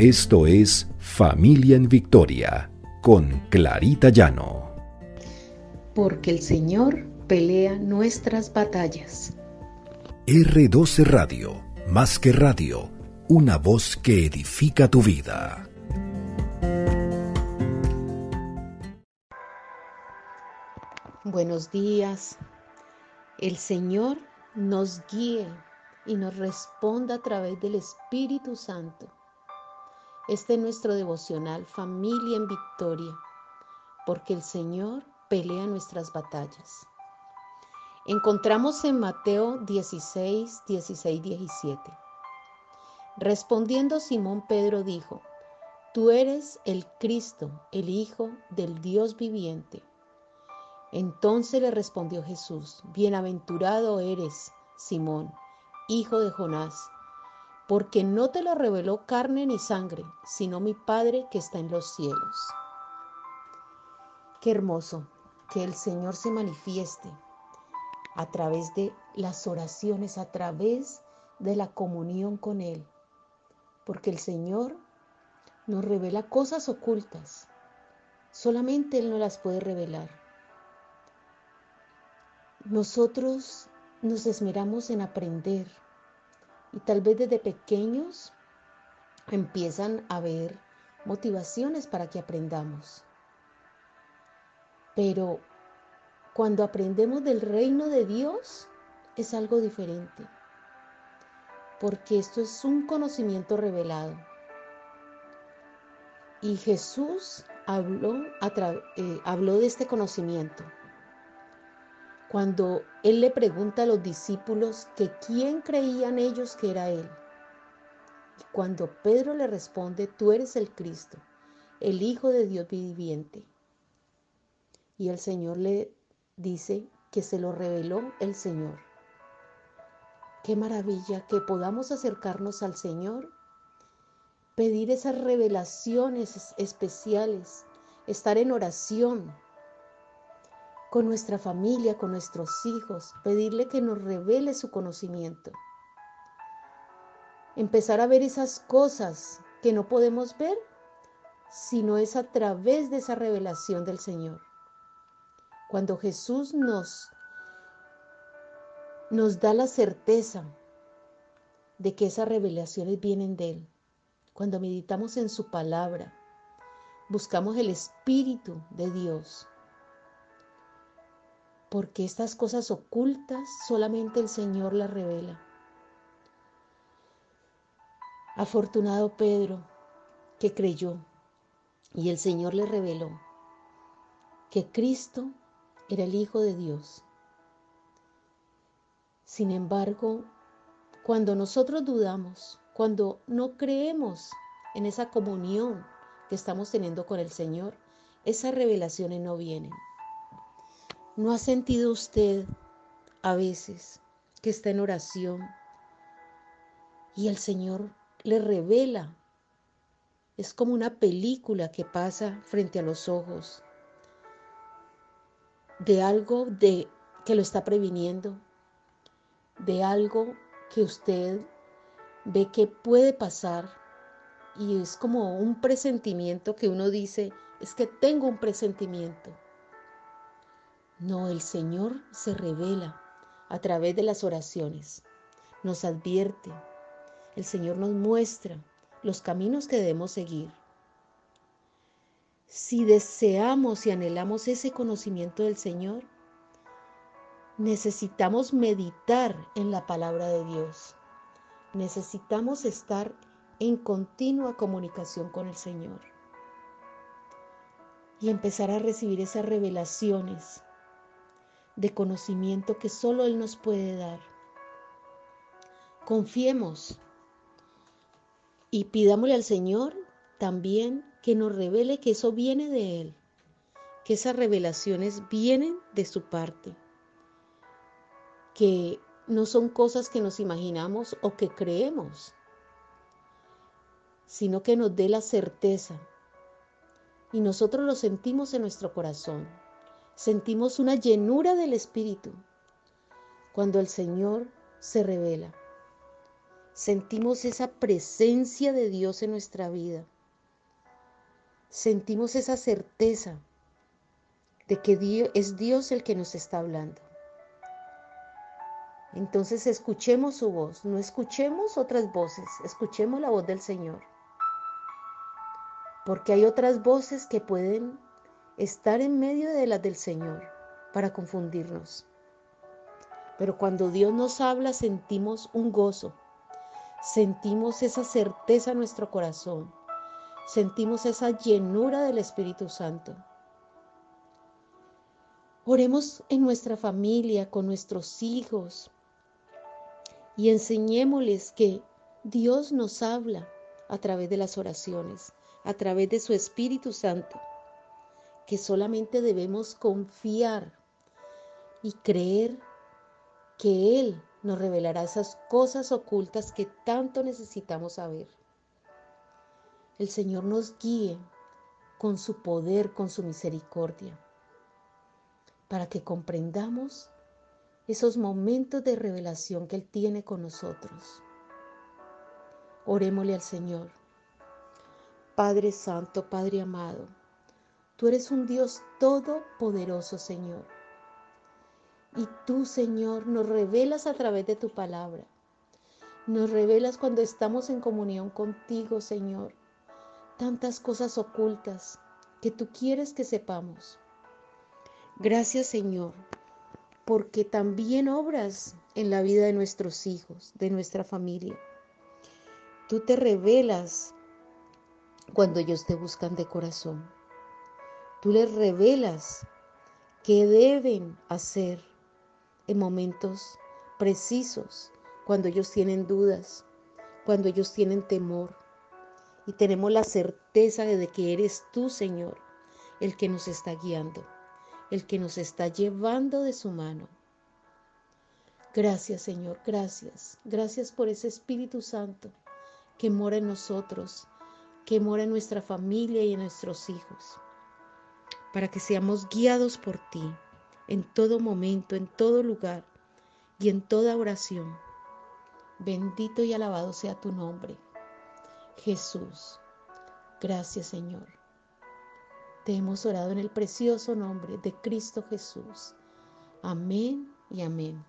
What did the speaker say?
Esto es Familia en Victoria con Clarita Llano. Porque el Señor pelea nuestras batallas. R12 Radio, más que radio, una voz que edifica tu vida. Buenos días. El Señor nos guíe y nos responda a través del Espíritu Santo. Este es nuestro devocional Familia en Victoria, porque el Señor pelea nuestras batallas. Encontramos en Mateo 16, 16, 17. Respondiendo Simón Pedro dijo, Tú eres el Cristo, el Hijo del Dios viviente. Entonces le respondió Jesús, Bienaventurado eres, Simón, hijo de Jonás, porque no te lo reveló carne ni sangre, sino mi Padre que está en los cielos. Qué hermoso que el Señor se manifieste a través de las oraciones, a través de la comunión con Él, porque el Señor nos revela cosas ocultas, solamente Él no las puede revelar. Nosotros nos esmeramos en aprender y tal vez desde pequeños empiezan a haber motivaciones para que aprendamos. Pero cuando aprendemos del reino de Dios es algo diferente, porque esto es un conocimiento revelado. Y Jesús habló, eh, habló de este conocimiento cuando Él le pregunta a los discípulos que quién creían ellos que era Él. Y cuando Pedro le responde, tú eres el Cristo, el Hijo de Dios viviente. Y el Señor le dice que se lo reveló el Señor. Qué maravilla que podamos acercarnos al Señor, pedir esas revelaciones especiales, estar en oración con nuestra familia, con nuestros hijos, pedirle que nos revele su conocimiento. Empezar a ver esas cosas que no podemos ver, sino es a través de esa revelación del Señor. Cuando Jesús nos nos da la certeza de que esas revelaciones vienen de Él. Cuando meditamos en su palabra, buscamos el Espíritu de Dios porque estas cosas ocultas solamente el Señor las revela. Afortunado Pedro, que creyó, y el Señor le reveló que Cristo era el Hijo de Dios. Sin embargo, cuando nosotros dudamos, cuando no creemos en esa comunión que estamos teniendo con el Señor, esas revelaciones no vienen. ¿No ha sentido usted a veces que está en oración y el Señor le revela? Es como una película que pasa frente a los ojos de algo de que lo está previniendo, de algo que usted ve que puede pasar y es como un presentimiento que uno dice, es que tengo un presentimiento. No, el Señor se revela a través de las oraciones, nos advierte, el Señor nos muestra los caminos que debemos seguir. Si deseamos y anhelamos ese conocimiento del Señor, necesitamos meditar en la palabra de Dios. Necesitamos estar en continua comunicación con el Señor y empezar a recibir esas revelaciones de conocimiento que solo Él nos puede dar. Confiemos y pidámosle al Señor también que nos revele que eso viene de Él, que esas revelaciones vienen de su parte, que no son cosas que nos imaginamos o que creemos, sino que nos dé la certeza y nosotros lo sentimos en nuestro corazón sentimos una llenura del Espíritu cuando el Señor se revela. sentimos esa presencia de Dios en nuestra vida. Sentimos esa certeza de que es Dios el que nos está hablando. Entonces escuchemos su voz, no escuchemos otras voces, escuchemos la voz del Señor. Porque hay otras voces que pueden estar en medio de las del Señor para confundirnos. Pero cuando Dios nos habla sentimos un gozo, sentimos esa certeza en nuestro corazón, sentimos esa llenura del Espíritu Santo. Oremos en nuestra familia, con nuestros hijos, y enseñémosles que Dios nos habla a través de las oraciones, a través de su Espíritu Santo, que solamente debemos confiar y creer que Él nos revelará esas cosas ocultas que tanto necesitamos saber. El Señor nos guíe con su poder, con su misericordia, para que comprendamos esos momentos de revelación que Él tiene con nosotros. Orémosle al Señor. Padre Santo, Padre amado, tú eres un Dios todopoderoso, Señor. Y tú, Señor, nos revelas a través de tu palabra. Nos revelas cuando estamos en comunión contigo, Señor. Tantas cosas ocultas que tú quieres que sepamos. Gracias, Señor, porque también obras en la vida de nuestros hijos, de nuestra familia. Tú te revelas cuando ellos te buscan de corazón. Tú les revelas qué deben hacer en momentos precisos, cuando ellos tienen dudas, cuando ellos tienen temor. Y tenemos la certeza de que eres tú, Señor, el que nos está guiando el que nos está llevando de su mano. Gracias Señor, gracias. Gracias por ese Espíritu Santo que mora en nosotros, que mora en nuestra familia y en nuestros hijos, para que seamos guiados por ti en todo momento, en todo lugar y en toda oración. Bendito y alabado sea tu nombre. Jesús, gracias Señor. Te hemos orado en el precioso nombre de Cristo Jesús. Amén y amén.